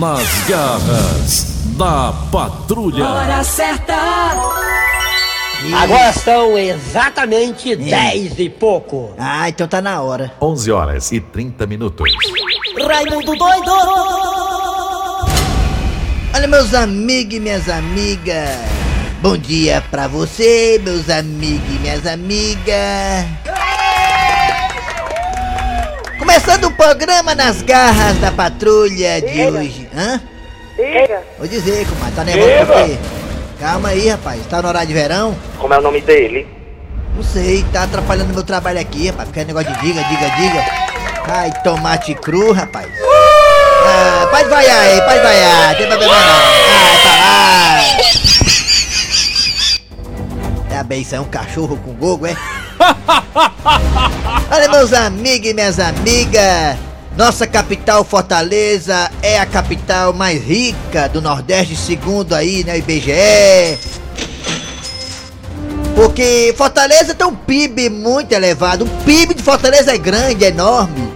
Nas garras da patrulha. Hora certa. Agora são exatamente 10 e pouco. Ah, então tá na hora. 11 horas e 30 minutos. Raimundo doido. Olha, meus amigos e minhas amigas. Bom dia pra você, meus amigos e minhas amigas. Começando o programa nas garras da patrulha de hoje. Hã? Diga. Vou dizer, comadre, tá nervoso por quê? Calma aí, rapaz. Tá no horário de verão? Como é o nome dele? Não sei, tá atrapalhando meu trabalho aqui, rapaz. Fica negócio de diga, diga, diga. Ai, tomate cru, rapaz. Ah, pode vaiar aí, pode vaiar. Tem problema não. Ai, pra lá. É a benção, um cachorro com gogo, é? Olha, meus amigos e minhas amigas. Nossa capital, Fortaleza, é a capital mais rica do Nordeste, segundo aí, né, IBGE. Porque Fortaleza tem um PIB muito elevado. O PIB de Fortaleza é grande, é enorme.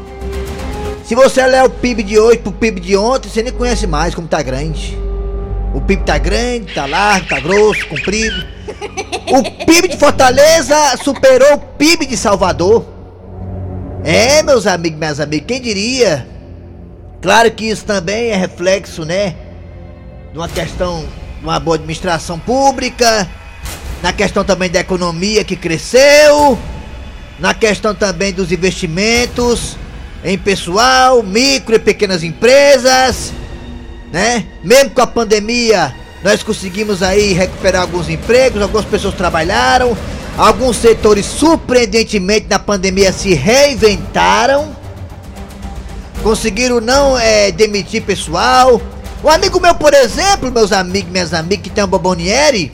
Se você olhar o PIB de hoje pro PIB de ontem, você nem conhece mais como tá grande. O PIB tá grande, tá largo, tá grosso, comprido. O PIB de Fortaleza superou o PIB de Salvador. É, meus amigos, minhas amigas, quem diria? Claro que isso também é reflexo, né? De uma questão de uma boa administração pública, na questão também da economia que cresceu, na questão também dos investimentos em pessoal, micro e pequenas empresas, né? Mesmo com a pandemia, nós conseguimos aí recuperar alguns empregos, algumas pessoas trabalharam, alguns setores surpreendentemente na pandemia se reinventaram, conseguiram não é, demitir pessoal. Um amigo meu, por exemplo, meus amigos, minhas amigas que tem um Bobonieri,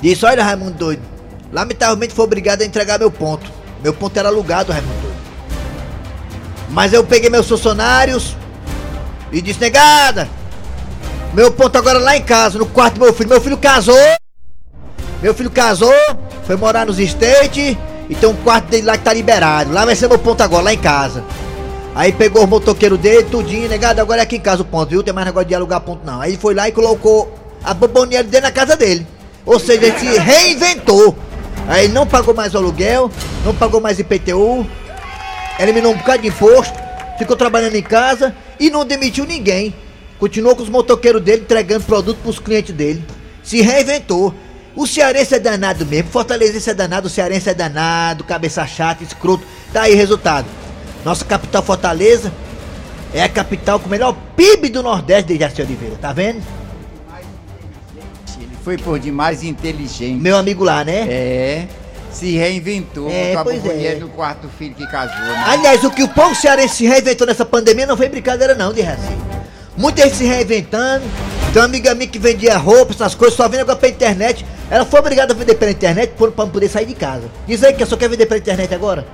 disse: Olha, Raimundo doido, lamentavelmente foi obrigado a entregar meu ponto. Meu ponto era alugado, Raimundo doido. Mas eu peguei meus funcionários e disse: Negada, meu ponto agora é lá em casa, no quarto do meu filho. Meu filho casou. Meu filho casou, foi morar nos States e tem um quarto dele lá que tá liberado. Lá vai ser meu ponto agora, lá em casa. Aí pegou os motoqueiros dele, tudinho, negado, agora é aqui em casa o ponto, viu? Tem mais negócio de alugar ponto não. Aí ele foi lá e colocou a boboneira dele na casa dele. Ou seja, ele se reinventou. Aí ele não pagou mais o aluguel, não pagou mais IPTU, eliminou um bocado de imposto, ficou trabalhando em casa e não demitiu ninguém. Continuou com os motoqueiros dele entregando produto pros clientes dele. Se reinventou. O cearense é danado mesmo, Fortalezense é danado, o cearense é danado, cabeça chata, escroto. Tá aí resultado. Nossa capital Fortaleza é a capital com o melhor PIB do Nordeste de Jaci Oliveira, tá vendo? Ele foi por demais inteligente. Meu amigo lá, né? É. Se reinventou, É, botou a boboneira é. no quarto do filho que casou. Né? Aliás, o que o povo cearense se reinventou nessa pandemia não foi brincadeira não, de Jaci. Muita gente se reinventando. Tem uma amiga minha que vendia roupa, essas coisas, só vende agora pela internet. Ela foi obrigada a vender pela internet pra não poder sair de casa. Diz aí que só quer vender pela internet agora?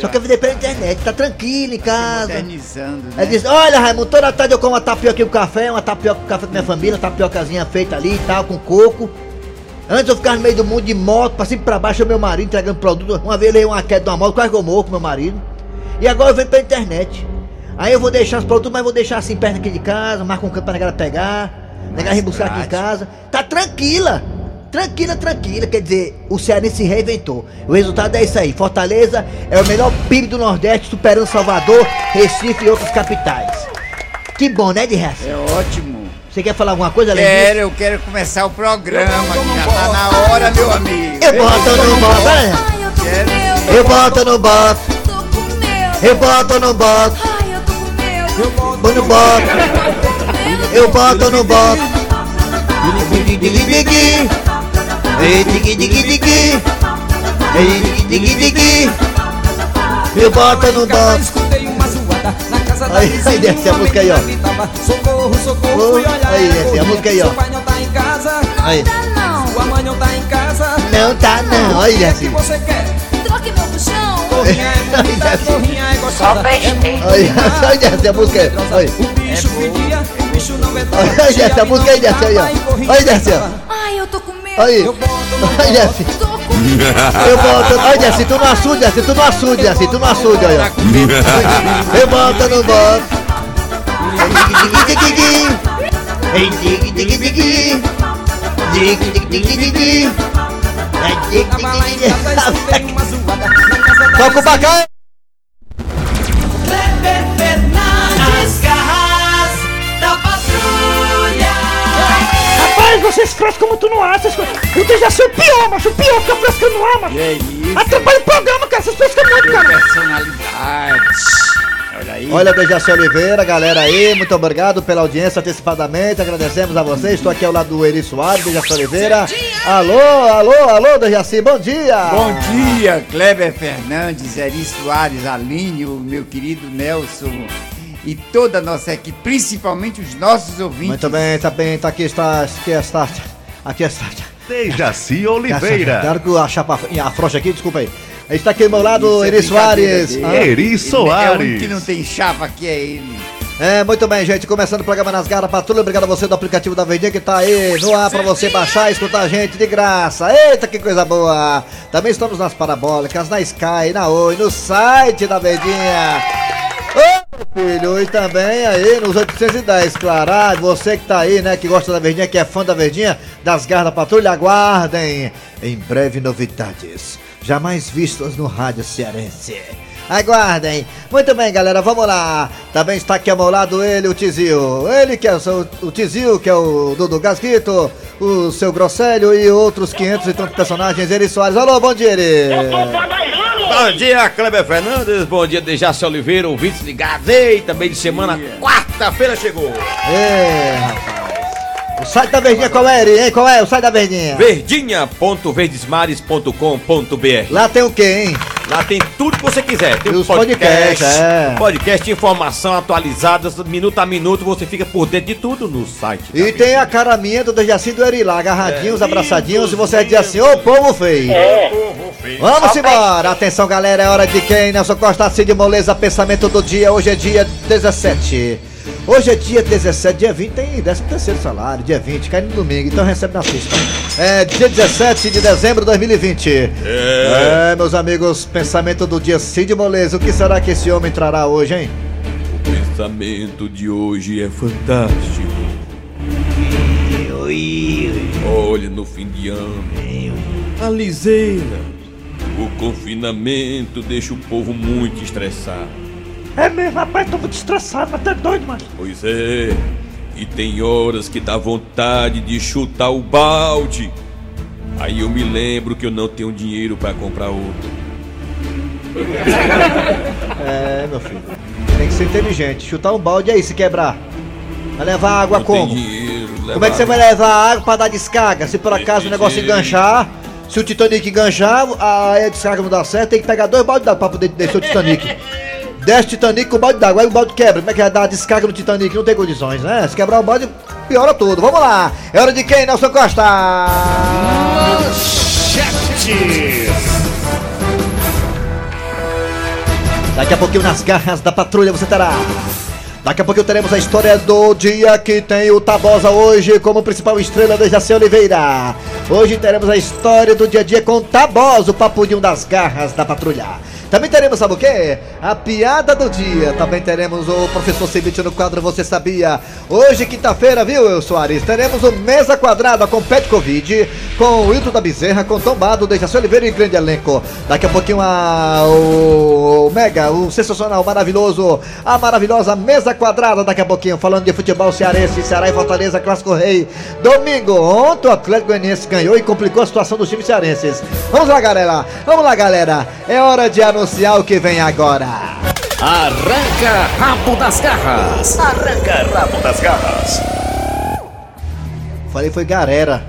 Só quer vender pela internet, tá tranquilo em casa. Modernizando, né? Ela diz, olha Raimundo, toda tarde eu como uma tapioca com café, uma tapioca com café com minha família, uma tapiocazinha feita ali e tal, com coco. Antes eu ficava no meio do mundo de moto, pra cima e pra baixo, o meu marido entregando produto. Uma vez eu uma queda de uma moto, quase que eu morro com meu marido. E agora eu venho pela internet. Aí eu vou deixar os produtos, mas vou deixar assim perto aqui de casa, marca um campo pra negada pegar, negada vir buscar aqui em casa. Tá tranquila! Tranquila, tranquila, quer dizer, o Cearense se reinventou. O resultado é isso aí. Fortaleza é o melhor PIB do Nordeste, superando Salvador, Recife e outras capitais. Que bom, né, de resto? É ótimo. Você quer falar alguma coisa, além Quero, eu quero começar o programa, que já tá na hora, meu amigo. Eu boto no boto, olha. Ai, eu. Eu boto no boto, eu boto no boto, Eu no boto, eu boto no boto. Digi, digi, digi. Ei, digi, digi, digi. Ei, digi, digi. Eu boto no boto. Casa da Aí, aí, desce a um música aí, ó. Socorro, socorro, aí, desce a corria. música aí, ó. Seu pai não tá em casa, Aí. Não. sua mãe não tá em casa. Não tá não, olha é assim. É Assim. é. É muito Olha, essa música olha. O bicho não. Olha essa música aí, ó. Olha, desce, ó. Ai, eu tô com medo. Olha assim. Medo. Eu boto. Olha assim, tu não açude, assim, tu não açude, assim, tu não açude, olha. Eu boto no boto. Ei, dig, dig, dig. Dig, dig, dig, dig, dig. É, dig, dig, e dig. Toca o bacão! Kleber Fernandes Garras da patrulha. Rapaz, vocês frescam muito no ar, essas coisas. O Dejaci é o pior, macho, o pior fica frescando no ar, macho. E é isso, Atrapalha o programa, cara, vocês frescam muito, cara. personalidade. Olha aí. Olha, Dejaci Oliveira, galera aí, muito obrigado pela audiência antecipadamente, agradecemos a vocês. Estou aqui ao lado do Eri Soares, Dejaci Oliveira. Alô, alô, alô, Dejaci, bom dia! Bom dia, Kleber Fernandes, Eri Soares, Aline, o meu querido Nelson e toda a nossa equipe, principalmente os nossos ouvintes. Muito bem, tá bem, tá aqui, está, aqui está, aqui está. Dejaci Claro Oliveira. que a chapa afrouxa aqui, desculpa aí. Está aqui ao meu lado, Isso é Eri Soares. Ah, Eri É o único Soares. que não tem chapa aqui é ele. É, muito bem, gente. Começando o programa Nas Garras Patrulha. Obrigado a você do aplicativo da Verdinha que tá aí no ar pra você baixar e escutar a gente de graça. Eita, que coisa boa! Também estamos nas parabólicas, na Sky, na Oi, no site da Verdinha. Ô, meu filho, e também aí nos 810, claro. Ah, você que tá aí, né, que gosta da Verdinha, que é fã da Verdinha, das Garras da Patrulha, aguardem. Em breve, novidades. Jamais vistas no rádio cearense. Aguardem. Muito bem, galera, vamos lá. Também está aqui ao meu lado ele, o Tizil. Ele que é o, o Tizil, que é o Dudu Gasquito, o seu Grosselho e outros 500 e tantos personagens. Eri Soares. Alô, bom dia, Eri. Bom dia, Kleber Fernandes. Bom dia, Dejaci Oliveira, ouvintes ligados. Ei, também de semana, quarta-feira chegou. É, rapaz. O site da Verdinha qual é, Eri, hein? Qual é o site da Verdinha? Verdinha.verdesmares.com.br Lá tem o quê, hein? Lá tem tudo que você quiser. Tem E os podcast, podcasts, é. podcast, informação atualizada, minuto a minuto, você fica por dentro de tudo no site. E tem a cara minha do Dejaci do Eri lá, agarradinhos, É, abraçadinhos, e você diz assim, ô povo feio. Vamos embora! Atenção, galera, é hora de quem? Nelson Costa, Cid Moleza, pensamento do dia. Hoje é dia 17. Hoje é dia 17, dia 20 tem 13 terceiro salário, dia 20, cai no domingo, então recebe na sexta. É dia 17 de dezembro de 2020. É. meus amigos, pensamento do dia Cid Moleza. O que será que esse homem trará hoje, hein? O pensamento de hoje é fantástico. Olha, no fim de ano, a liseira, o confinamento deixa o povo muito estressado. É mesmo, rapaz, tô muito estressado, mas tá doido, mano. Pois é, e tem horas que dá vontade de chutar o balde. Aí eu me lembro que eu não tenho dinheiro pra comprar outro. É, meu filho. Tem que ser inteligente. Chutar um balde aí, se quebrar. Vai levar água Não como? tem dinheiro. Como é que você vai levar água pra dar descarga? Se por acaso o negócio enganchar, se o Titanic enganchar, aí a descarga não dá certo, tem que pegar dois baldes pra poder descer o Titanic. Desce o Titanic com o balde d'água, aí o balde quebra. Como é que vai dar a descarga no Titanic? Não tem condições, né? Se quebrar o balde, piora tudo. Vamos lá. É hora de quem, Nelson Costa? Daqui a pouquinho nas garras da patrulha você terá. Daqui a pouquinho teremos a história do dia que tem o Tabosa hoje como principal estrela de Jacé Oliveira. Hoje teremos a história do dia a dia com Tabosa, o papudinho das garras da patrulha. Também teremos, sabe o quê? A piada do dia. Também teremos o professor Cibite no quadro Você Sabia. Hoje, quinta-feira, viu, Soares? Teremos o Mesa Quadrada com Pet Covid, com o Hilton da Bezerra, com Tombado, Dejaci Oliveira e grande elenco. Daqui a pouquinho a, o, o Mega, o sensacional, maravilhoso, a maravilhosa Mesa Quadrada. Daqui a pouquinho, falando de futebol cearense, Ceará e Fortaleza, Clássico Rei. Domingo, ontem o Atlético Goianiense ganhou e complicou a situação dos times cearenses. Vamos lá, galera. Vamos lá, galera. É hora de anunciar o que vem agora. Arranca rabo das garras. Arranca rabo das garras. Falei foi galera.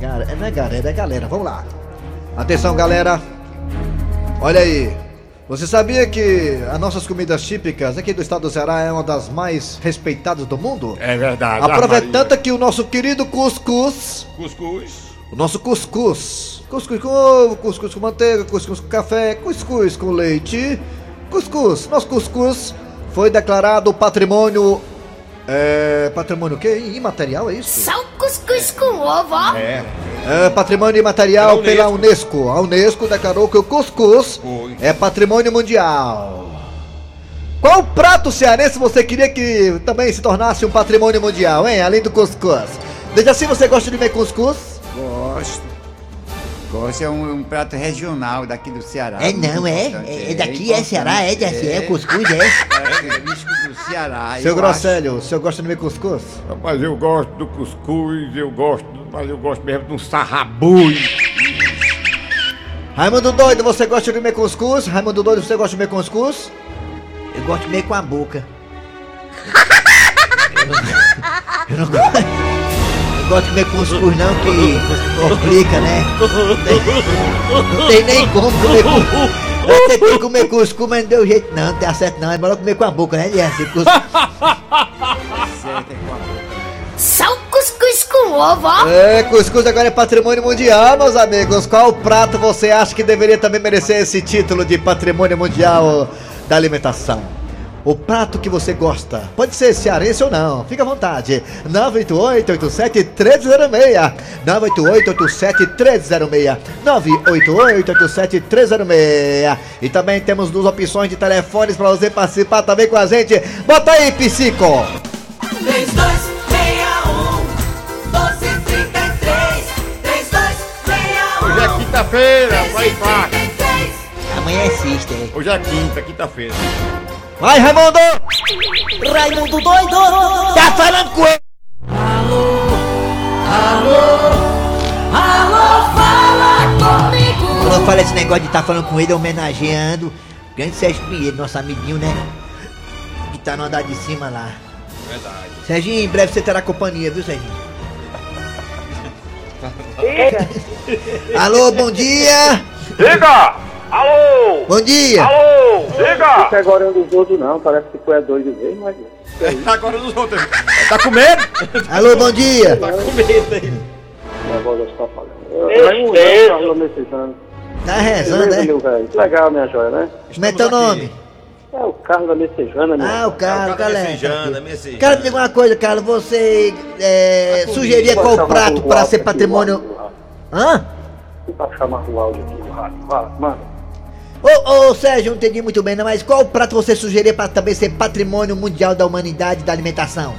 Gar- Não é galera, é galera. Vamos lá. Atenção, galera. Olha aí. Você sabia que as nossas comidas típicas aqui do estado do Ceará é uma das mais respeitadas do mundo? É verdade. Aproveitando que o nosso querido cuscuz, Cuscuz. o nosso cuscuz, cuscuz com ovo, cuscuz com manteiga, cuscuz com café, cuscuz com leite, cuscuz, nosso cuscuz foi declarado patrimônio, é, patrimônio o quê? Imaterial, é isso? Só o cuscuz com ovo, ó. É patrimônio imaterial Pela pela Unesco. A Unesco declarou que o cuscuz Foi. é patrimônio mundial. Qual prato cearense você queria que também se tornasse um patrimônio mundial, hein? Além do cuscuz. Desde assim você gosta de comer cuscuz? Gosto. Gosto é um, um prato regional daqui do Ceará. É não, é? É, é daqui, é Ceará, é de assim, é cuscuz, é? Característico do Ceará. Seu eu Grosselho, o senhor gosta de comer cuscuz? Mas eu gosto do cuscuz, eu gosto, mas eu gosto mesmo de um sarrabui. Raimundo Doido, você gosta de comer cuscuz? Raimundo Doido, você gosta de comer cuscuz? Eu gosto de comer com a boca. Eu não, eu não gosto. Eu gosto de comer cuscuz não, que complica, né? Não tem nem como comer cuscuz. Eu tentei comer cuscuz, mas não deu jeito não, não deu certo não. É melhor comer com a boca, né? Assim, cuscuz. Certo, é com a boca. Só o cuscuz com ovo, ó. É, cuscuz agora é patrimônio mundial, meus amigos. Qual prato você acha que deveria também merecer esse título de patrimônio mundial da alimentação? O prato que você gosta. Pode ser cearense ou não, fica à vontade. 988-87-1306. 988-87-1306. 988-87-1306. E também temos duas opções de telefones para você participar também com a gente. Bota aí, psico! 3261 1233 3261 Hoje é quinta-feira, vai. 1233 Amanhã é sexta. Hoje é quinta, quinta-feira. Vai, Raimundo! Raimundo doido Tá falando com ele! Alô, fala comigo Quando eu falo esse negócio de tá falando com ele, homenageando Grande Sérgio Pinheiro, nosso amiguinho, né? Que tá no andar de cima lá. Verdade. Serginho, em breve você terá companhia, viu, Serginho? Alô, bom dia! Diga! Alô! Bom dia! Alô! Diga! agora é um dos outros não, parece que foi a dois de vez, mas. Tá agora dos outros. Tá com medo? Alô, bom dia! Tá com medo aí. Minha voz está falando. Vai mesmo. ano, nesses anos. Tá rezando, né? meu velho. Que legal, minha joia, né? Como é teu nome? É o Carlos da Messejana, meu. Ah, o Carlos, galera. Messejana, messejana. Cara, diga uma coisa, Carlos, você é, sugeria Pode qual prato para ser patrimônio. Hã? Pra chamar o áudio aqui, o rádio. Fala, mano. Ô, ô Sérgio, não entendi muito bem, não, mas qual prato você sugeria para também ser patrimônio mundial da humanidade da alimentação?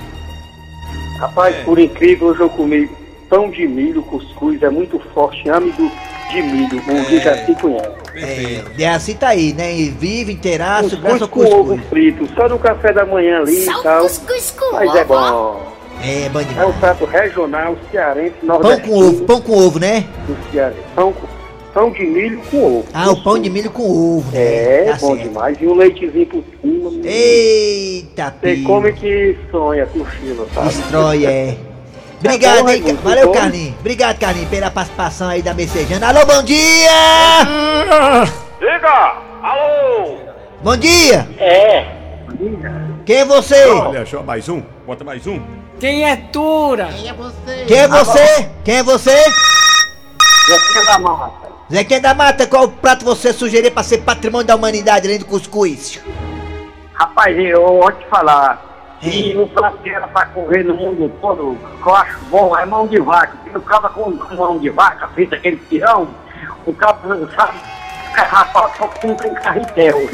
Rapaz, É. por incrível, hoje eu comi pão de milho, cuscuz, é muito forte, âmido de milho, um dia já se conhece. Perfeito. É, assim tá aí, né? E vive inteiraço, Cuscuz graças ao com ovo cuscuz. frito, só no café da manhã ali e tal. cuscuz com Mas ovo, é bom. É, bom É um prato regional, cearense, Pão nordestino. com ovo, pão com ovo, né? do. Pão, com- pão de milho com ovo. Ah, o pão de milho com ovo, né? É, Tá bom certo. demais. E um leitezinho por cima. Eita, Você pio. come que sonha, cochila, sabe? Destrói, é. Obrigado, Tá bom, hein? Raimundo, Valeu. Carlinhos. Obrigado, Carlinhos, pela participação aí da Messejana. Alô, bom dia! Diga! Alô! Bom dia! É. Quem é você? Olha só, mais um. Bota mais um. Quem é Tura? Quem é você? Quem é você? Zequinha da Mata. Zequinha da Mata, qual prato você sugerir pra ser patrimônio da humanidade além do cuscuz? Rapaz, eu vou te falar. É. E o prato que era pra correr no mundo todo, que eu acho bom, é mão de vaca. O cara com mão de vaca, feito aquele pirão, o cara sabe, rapaz, só que tem carretel.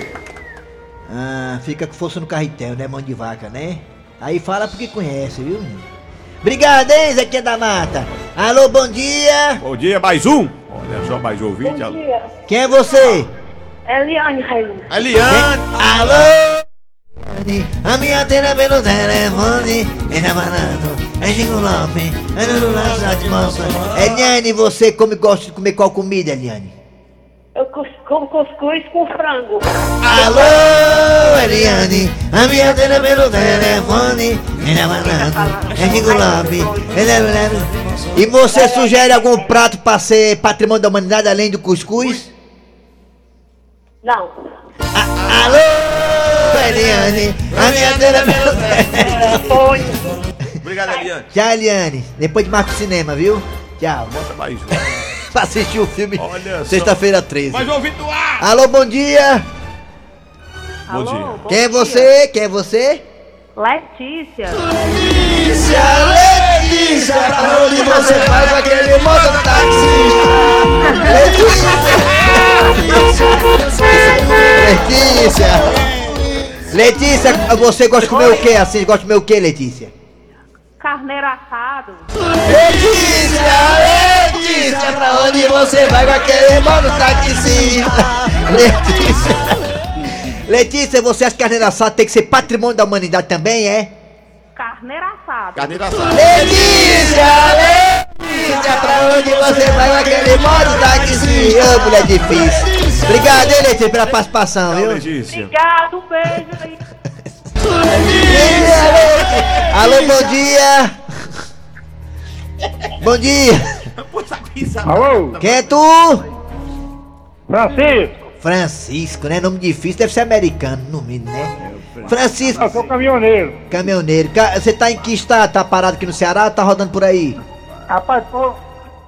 Ah, fica que fosse no carretel, né? Mão de vaca, né? Aí fala porque conhece, viu? Obrigado, hein, Zequinha da Mata? Alô, bom dia! Bom dia, mais um. Olha só, mais ouvinte. Alô. Quem é você? Eliane Raimundo. Eliane. Alô? A minha antena pelo telefone é namorado, é Chico Lopes, é no lança de. Eliane, você come, gosta de comer qual comida, Eliane? Eu cus- como cuscuz com frango. Alô, Eliane, a minha antena pelo telefone é namorado, é Chico Lopes, é namorado. E você sugere algum prato para ser patrimônio da humanidade além do cuscuz? Não. Alô, Eliane, a minha antena pelo telefone. Obrigado, Eliane. Tchau, Eliane. Depois de marca o cinema, viu? Tchau. Bota mais. Pra assistir o filme sexta-feira 13. Mais um ouvinte do ar. Alô, bom dia. Bom dia. Quem é você? Quem é você? Letícia. Letícia, Letícia, pra onde você vai com aquele mototáxi? Letícia. Letícia. Letícia, você gosta de comer o que assim? Gosta de comer o que, Letícia? Carneiro assado. Letícia, Letícia, pra onde você vai com aquele mano taxizinho? Letícia. Letícia, você acha que carneiro assado tem que ser patrimônio da humanidade também, é? Carneiro assado. Carneiro assado. Letícia, Letícia, pra onde você vai com aquele modo taxizinho? Ô, mulher difícil. Obrigado, hein, Letícia, pela participação, viu? Obrigado, um beijo aí. Alô, bom dia! Bom dia! Alô? Quem é tu? Francisco. Francisco, né? Nome difícil, deve ser americano, no mínimo, né? Francisco. Eu sou caminhoneiro. Caminhoneiro. Ca- Você tá em que estado? Tá parado aqui no Ceará ou tá rodando por aí? Rapaz, tô,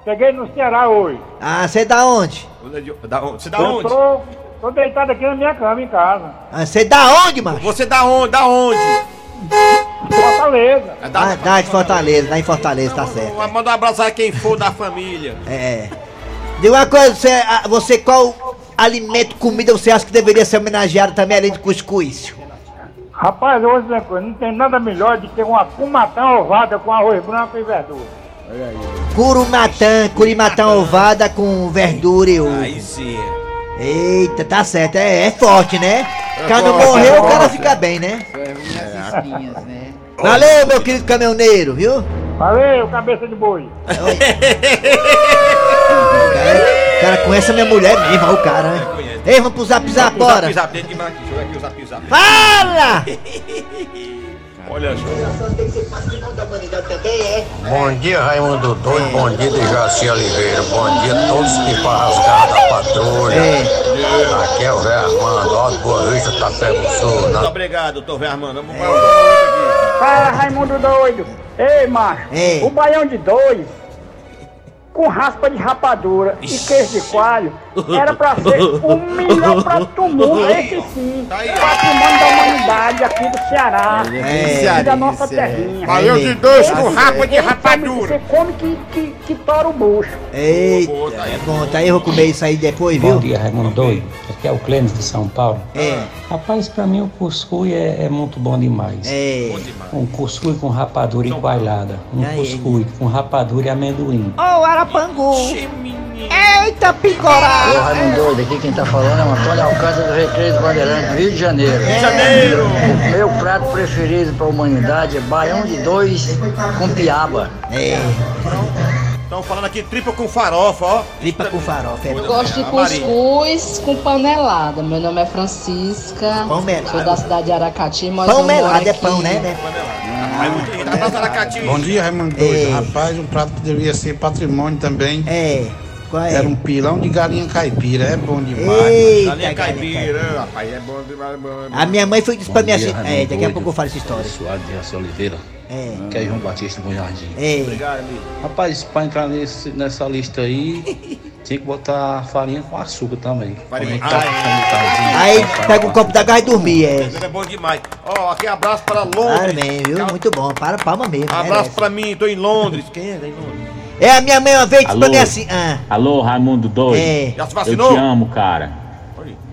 cheguei no Ceará hoje. Ah, você é da onde? Da onde? Você da eu onde? Tô, tô deitado aqui na minha cama, em casa. Ah, você é da onde, macho? Você da onde? Da onde? Fortaleza. É da... Ah, da de Fortaleza, lá em Fortaleza, tá certo. Manda um abraço a quem for da família. É. Diga uma coisa, você, você qual alimento, comida você acha que deveria ser homenageado também, além de cuscuz? Rapaz, hoje né, coisa, não tem nada melhor do que uma cumatã ovada com arroz branco e verdura. Curumatã, curimatã ovada com verdura e ovo. Aí sim. Eita, tá certo, é, é forte, né? O cara não morreu, é o cara fica bem, né? Espinhas, né? Valeu, meu querido caminhoneiro, viu? Valeu, cabeça de boi. O cara, conhece a minha mulher mesmo, ó, o cara, né? Ei, vamos pro zap zap, bora! Zap, zap, de. Deixa eu ver aqui o zap zap. Fala! Olha só. Bom dia, Raimundo Doido. Bom dia, Dejaci Oliveira. Bom dia a todos que rasgaram da patrulha. Aqui é o Zé Armando, ó, de Boa Vista, Tapé do Sul. Muito obrigado, doutor Vé Armando. Vamos para o Fala, Raimundo doido. Ei, macho. Ei. O baião de dois, com raspa de rapadura e queijo de coalho, era pra ser o melhor prato do mundo. Esse sim. Patrimônio da humanidade aqui do Ceará. É. E da nossa terrinha. Baião de dois com rapa de rapadura. Você come que, que, que tora o bucho. Eita, é bom, tá aí, eu vou comer isso aí depois, Bom viu? dia, Raimundo Doido. Aqui é o Clênis de São Paulo. É. Rapaz, pra mim o cuscuz é, é muito bom demais. É. Um cuscuz com rapadura e coalhada. Um Aí, cuscuz com rapadura e amendoim. Ô, Arapangu. Eita, Ô. Raimundo Doido, aqui quem tá falando é o Antônio Alcântara do Recreio do Bandeirante, Rio de Janeiro. Rio de Janeiro. O meu prato preferido pra humanidade é baião de dois com piaba. É. Estão falando aqui tripa com farofa, ó. Tripa com farofa, é Eu. Gosto de cuscuz com panelada. Meu nome é Francisca. Pão melado. Sou da cidade de Aracati, mas Pão melado é pão, né? né? Bom dia, Raimundo Doido. Rapaz, um prato que deveria ser patrimônio também. É. Qual é? Era um pilão de galinha caipira, é bom demais. Eita, Galinha galinha caipira, rapaz, é bom demais. é bom, é bom. A minha mãe foi disse pra mim assim. É, daqui a pouco eu falo essa história. Soares de Oliveira. É. Que é João Batista com Jardim. É. Obrigado, amigo. Rapaz, pra entrar nesse, nessa lista aí, tinha que botar farinha com açúcar também. Farinha. É tá? Como tá? Aí pega um copo d'água e dormir, é. É bom demais. Ó, aqui abraço para Londres. bem, viu? Muito bom. Para palma mesmo. Abraço merece. pra mim, tô em Londres. Quem é da em Londres? É, a minha mãe uma vez pra Alô? mim assim. Ah, Alô, Raimundo Doido. É. Já se Eu vacinou? te amo, cara.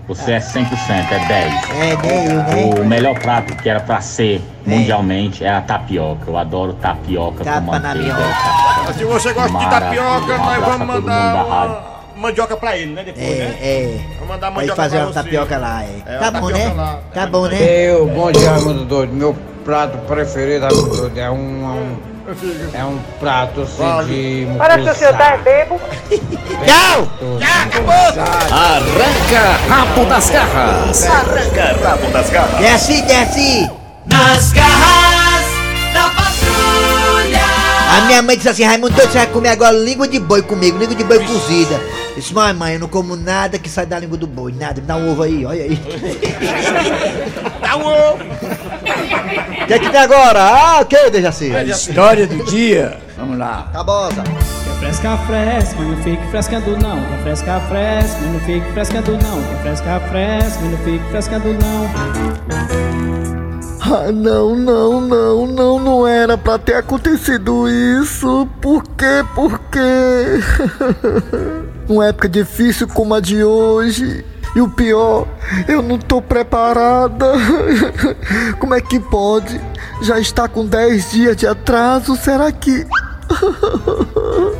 Você é 100%, é 10. é meio, né? O melhor prato que era pra ser mundialmente é a tapioca. Eu adoro tapioca Tapa com na manteiga. minhoca. Se você gosta de tapioca, Um nós vamos mandar da uma mandioca pra ele, né? Depois, É, né? é. Vamos mandar Vai mandioca fazer pra uma você. tapioca lá, é. É, Tá uma bom, tapioca né? lá. Tá bom, né? Eu, bom dia, Raimundo Doido. Meu prato preferido Raimundo Doido, é um, um- é um prato assim de Parece que o senhor tá é bebo. Tchau! Arranca rabo das garras. Arranca rabo das garras. Desce, desce! Nas garras da patrulha. A minha mãe disse assim, Raimundo, você vai comer agora língua de boi comigo, língua de boi cozida. Eu Disse, mas mãe, eu não como nada que sai da língua do boi, nada, me dá um ovo aí, olha aí. Ovo. O que é que tem agora? Ah, o que, Dejaci? História do dia. Vamos lá. Cabosa. Quer fresca, fresca, mas não fique frescando não. Quer fresca, fresca, mas não fique frescando não. Quer fresca, fresca, mas não fique frescando não. Ah, não, não, não, não, não era pra ter acontecido isso. Por quê? Por quê? Uma época difícil como a de hoje. E o pior, eu não tô preparada. Como é que pode? Já está com 10 dias de atraso, será que.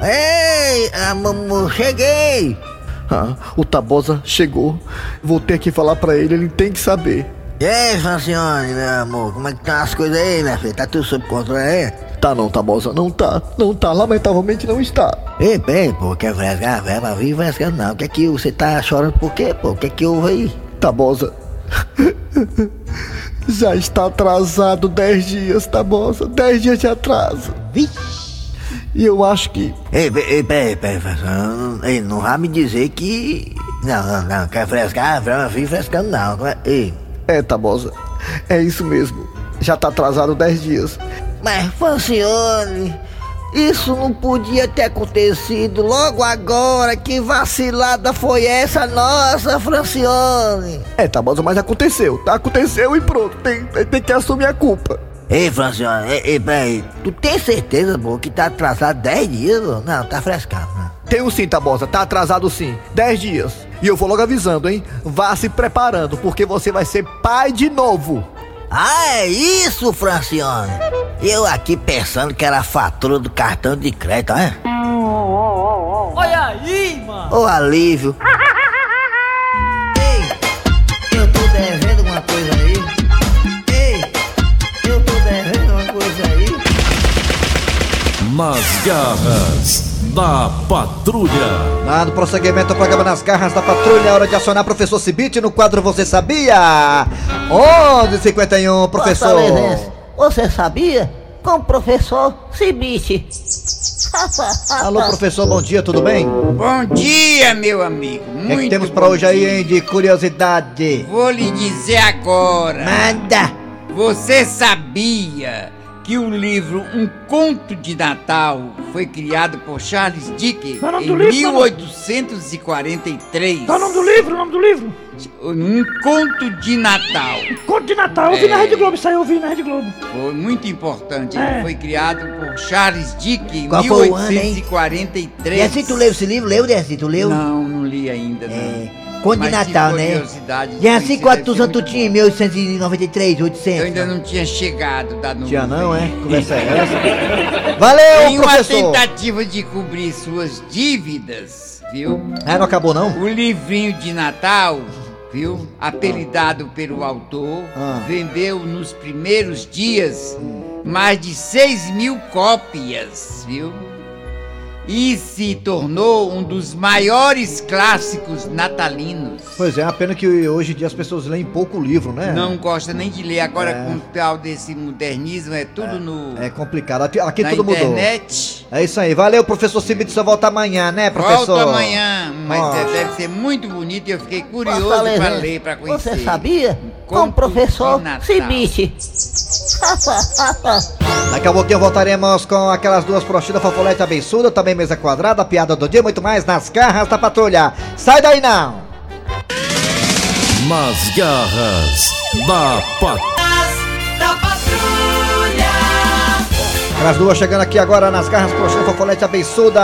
Ei, amor, cheguei! Ah, o Tabosa chegou. Vou ter que falar pra ele, ele tem que saber. E aí, Francione, meu amor, como é que estão as coisas aí, minha filha? Tá tudo sob controle aí? Tá não, Tabosa, não tá. Não tá, lamentavelmente não está. Ei, bem, pô, quer frescar, velho, mas vive frescando não. O que é que você tá chorando por quê, pô? O que é que houve aí? Tabosa. Já está atrasado 10 dias, Tabosa. 10 dias de atraso. E eu acho que. Ei, pe- ei, peraí, peraí, Francione, ei, não vai me dizer que... Não, não, não, quer frescar, mas vive frescando não. É- Ei, É, Tabosa. É isso mesmo. Já tá atrasado 10 dias. Mas, Francione, isso não podia ter acontecido logo agora. Que vacilada foi essa nossa, Francione? É, Tabosa, mas aconteceu. Tá? Aconteceu e pronto. Tem, tem que assumir a culpa. Ei, Francione, ei, ei, peraí. Tu tem certeza, pô, que tá atrasado 10 dias? Não, tá frescando, né? Tenho sim, Tabosa. Tá atrasado sim. 10 dias. E eu vou logo avisando, hein? Vá se preparando, porque você vai ser pai de novo. Ah, é isso, Francione? Eu aqui pensando que era a fatura do cartão de crédito, é? Olha aí, mano. Ô alívio. Ei, eu tô devendo uma coisa aí. Ei, eu tô devendo uma coisa aí. Nas garras da patrulha. No prosseguimento do programa Nas Garras da Patrulha, é hora de acionar professor Cibite no quadro Você Sabia? 11h51, professor. Você sabia? Com o professor Cibite. Alô, professor, bom dia, tudo bem? Bom dia, meu amigo. O que, é que temos pra hoje aí, hein, de curiosidade? Vou lhe dizer agora. Manda! Você sabia que o livro Um Conto de Natal foi criado por Charles Dickens é nome em livro, mano? 1843? Qual é o nome do livro? O nome do livro? Um Conto de Natal. Conto de Natal. Eu vi na É. Rede Globo, isso aí eu vi na Rede Globo. Foi muito importante. É. Ele foi criado por Charles Dickens em Qual foi o ano, hein? 1843. E assim tu leu esse livro? Leu, Dercy? Tu leu? Não, não li ainda. Não. Conto de Mas Natal, né? de E assim quantos anos tu tinha em 1893, 800? Eu ainda não tinha chegado da nuvem. Tinha não, é? Conversa é essa? Valeu, Em uma professor! tentativa de cobrir suas dívidas, viu? Ah, não acabou não? O livrinho de Natal, viu? Apelidado pelo autor, Ah. vendeu nos primeiros dias mais de 6 mil cópias, viu? E se tornou um dos maiores clássicos natalinos. Pois é, a pena que hoje em dia as pessoas leem pouco livro, né? Não gosta nem de ler. Agora, É. com o tal desse modernismo, é tudo no. É complicado. Aqui, aqui na tudo internet. mudou. É isso aí. Valeu, professor Cibite. Só volta amanhã, né, professor? Volta amanhã, mas Nossa. é- deve ser muito bonito e eu fiquei curioso para ler, para conhecer. Você sabia? Com o professor. Cibite. Daqui a pouquinho voltaremos com aquelas duas prostidas, fofolete abençuda, também mesa quadrada, piada do dia, muito mais nas garras da patrulha. Sai daí não! Nas garras da patrulha. Aquelas duas chegando aqui agora nas garras, prostidas, fofolete abençuda.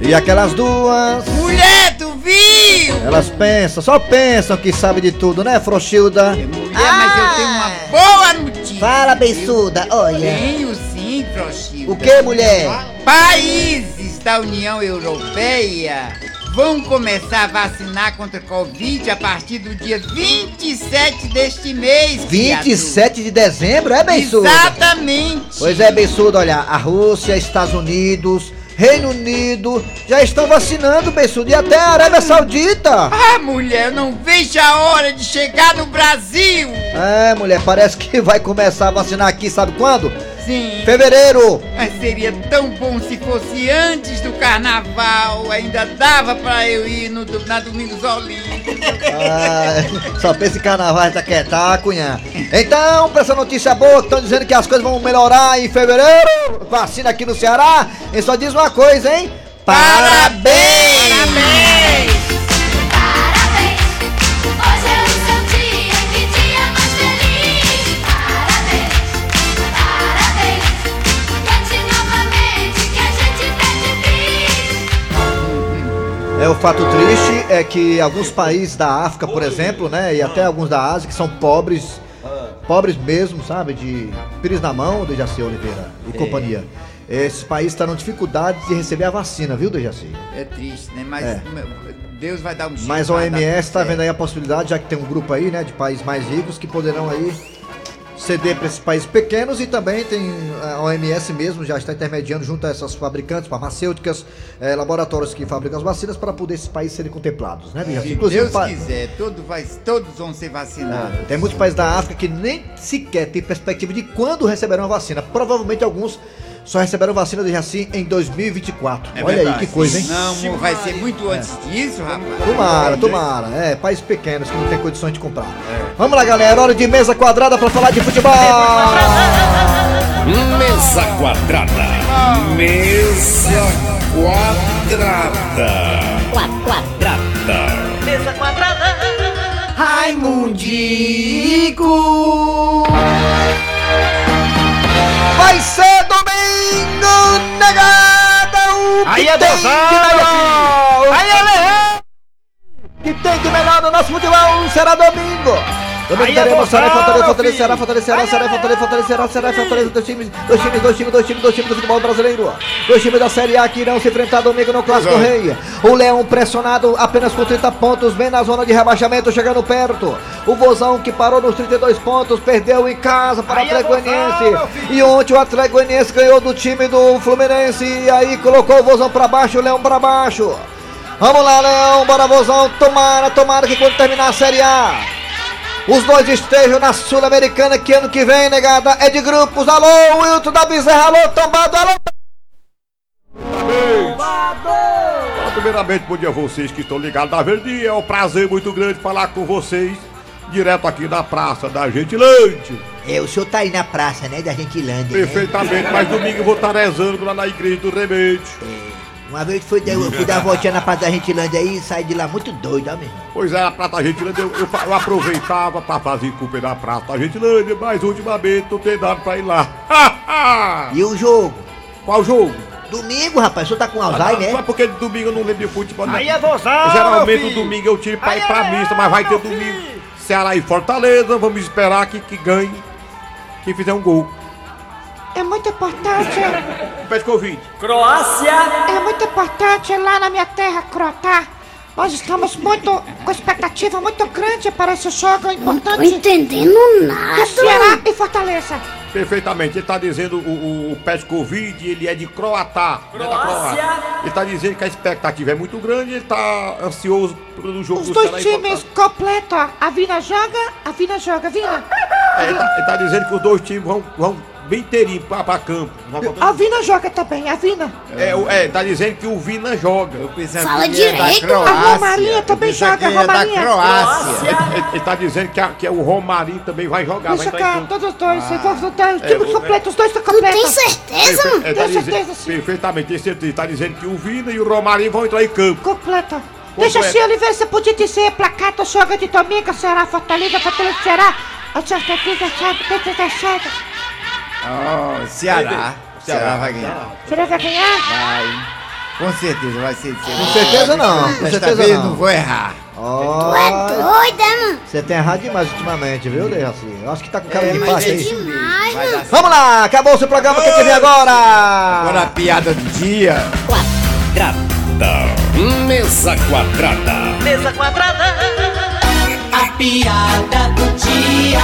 E aquelas duas... Mulher, tu viu? Elas pensam, só pensam que sabe de tudo, né, Frouxilda? Mulher, mas eu tenho uma boa notícia. Fala, bençuda, olha. Tenho. O que, mulher? Países da União Europeia vão começar a vacinar contra a Covid a partir do dia 27 deste mês. 27 de dezembro, é, bençuda? Exatamente. Pois é, bençudo, olha, a Rússia, Estados Unidos, Reino Unido já estão vacinando, bençudo, e até a Arábia Saudita. Ah, mulher, eu não vejo a hora de chegar no Brasil. É, mulher, parece que vai começar a vacinar aqui, sabe quando? Sim. Fevereiro. Mas seria tão bom se fosse antes do carnaval. Ainda dava pra eu ir no, na Domingos Olímpicos. Ah, só pensa em carnaval tá quietar, cunhã. Então, pra essa notícia boa, que estão dizendo que as coisas vão melhorar em fevereiro, vacina aqui no Ceará, e só diz uma coisa, hein? Parabéns! Parabéns! É, o fato triste é que alguns países da África, por exemplo, né, e até alguns da Ásia, que são pobres, pobres mesmo, sabe, de pires na mão, Dejaci Oliveira e É. companhia. Esses países estão em dificuldade de receber a vacina, viu, Dejaci? É triste, né? Mas É. Deus vai dar um jeito. Mas a OMS está vendo aí a possibilidade, já que tem um grupo aí, né, de países mais ricos que poderão aí ceder para esses países pequenos e também tem a OMS mesmo já está intermediando junto a essas fabricantes farmacêuticas, eh, laboratórios que fabricam as vacinas para poder esses países serem contemplados, né? Dejaci? Se Inclusive, Deus pa- quiser, todo vai, todos vão ser vacinados. tem muitos países da África que nem sequer tem perspectiva de quando receberão a vacina. Provavelmente alguns só receberão vacina de assim em 2024. É Olha aí verdade. que coisa, hein? Não, vai ser muito antes disso, rapaz. Tomara, tomara. É, países pequenos que não tem condições de comprar. Vamos lá, galera. Hora de mesa quadrada pra falar de futebol. Mesa quadrada. Mesa quadrada. Quadrada. Mesa quadrada. Raimundico. Vai ser domingo, negada. O Aí é melhor? Aí é leão. Que tem de melhor no nosso futebol será domingo. É teremos Ceará, gozado, Fortaleza, Fortaleza. Ceará, Fortaleza, Ceará, Ceará, Fortaleza, Fortaleza, Ceará, Ceará, Fortaleza, dois times, dois times, dois times, dois times, dois times do futebol brasileiro. Dois times da Série A que irão se enfrentar domingo no Clássico é. Rei. O Leão pressionado apenas com 30 pontos, vem na zona de rebaixamento, chegando perto. O Vozão que parou nos 32 pontos, perdeu em casa para o é Atlético Goianiense. meu filho. E ontem o Atlético Goianiense ganhou do time do Fluminense e aí colocou o Vozão para baixo, o Leão para baixo. Vamos lá, Leão, bora Vozão, tomara, tomara que quando terminar a Série A, os dois estejam na Sul-Americana que ano que vem, negada, é de grupos. Alô, Wilton da Bezerra, alô, tombado, alô. Bom, Primeiramente, bom dia a vocês que estão ligados na Verdinha. É um prazer muito grande falar com vocês, direto aqui da Praça da Gentilândia. É, o senhor tá aí na praça, né, da Gentilândia, Perfeitamente, mas domingo eu vou estar rezando lá na igreja do Remédio. Uma vez fui, eu fui dar uma voltinha na praça da Gentilândia aí e saí de lá muito doido, ó, mesmo. Pois é, a Praça da Gentilândia eu, eu, eu aproveitava pra fazer culpa na Praça da Gentilândia, mas ultimamente não tem dado pra ir lá. E o jogo? Qual jogo? Domingo, rapaz, o senhor tá com Alzheimer, Só né? porque domingo eu não lembro de futebol. Aí não. é vozão, Geralmente o domingo eu tiro pra Aí ir é pra leão, missa, mas vai ter domingo. Ceará e Fortaleza, vamos esperar que, que ganhe quem fizer um gol. É muito importante. Pede Covid. Croácia. É muito importante lá na minha terra, Croatá. Nós estamos muito com expectativa muito grande para esse jogo importante. tô entendendo nada. Do Ceará e Fortaleza. Perfeitamente, ele tá dizendo o, o, o Pet Covid, ele é de Croatá. né, da Croácia. Ele tá dizendo que a expectativa é muito grande, ele tá ansioso pelo jogo Os do dois Ceará times completos. A Vina joga, a Vina joga, Vina. É, ele, tá, ele tá dizendo que os dois times vão, vão bem inteirinho pra, pra campo. Vão A Vina joga também, a Vina. É, o- é, tá dizendo que o Vina joga. Fala que ele é da direito. Croácia. A Romarinha também Eu joga, que ele é da Romarinha. Croácia. Ele, ele- ele tá dizendo que, a- que o Romarinho também vai jogar. Vai vai entrar em campo. todos os dois, Ah. envolve os dois, É, time o- completo, os dois estão completos. tem certeza? Perfe- é, tá Tenho dizendo- certeza, sim. Perfeitamente, tem certeza. Tá dizendo que o Vina e o Romarinho vão entrar em campo. Completa. Deixa Completo. assim, Oliveira, você podia dizer placar do jogo de domingo, Ceará, Fortaleza, Fortaleza, Ceará. A certeza sabe, certeza sabe. Oh, Ceará. Ceará vai ganhar. Ceará vai ganhar? Vai. Com certeza vai ser Ceará. Com certeza não, com certeza vez não. não vou errar. Ó, é doida, mano? Você tem errado demais ultimamente, viu, Dejaci? Eu acho que tá com cara É, de empate é aí. dar Vamos lá, acabou o seu programa, o que que vem agora? Agora a piada do dia. Quadrada. Mesa quadrada. Mesa quadrada. A piada dia.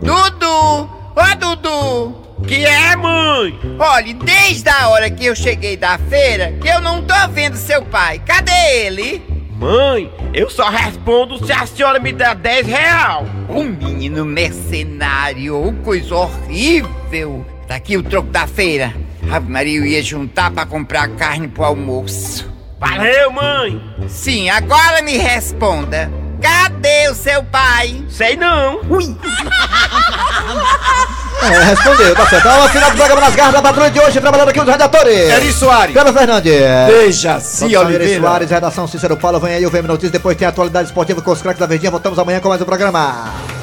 Dudu! Ô, Dudu! Que é, mãe? Olha, desde a hora que eu cheguei da feira, que eu não tô vendo seu pai. Cadê ele? Mãe, eu só respondo se a senhora me der 10 real. O menino mercenário, coisa horrível. Tá aqui o troco da feira. Ave Maria, ia juntar pra comprar carne pro almoço. Valeu, mãe. Sim, agora me responda. Cadê o seu pai? Sei não. Ui. É, respondeu, tá certo. Vamos ao final do programa nas garras da patrulha de hoje, trabalhando aqui os redatores. Eri Soares. Pedro Fernandes. Produção Eri Oliveira. Soares, redação Cícero Paulo, vem aí o VM Notícias, depois tem a atualidade esportiva com os craques da Verdinha. Voltamos amanhã com mais um programa.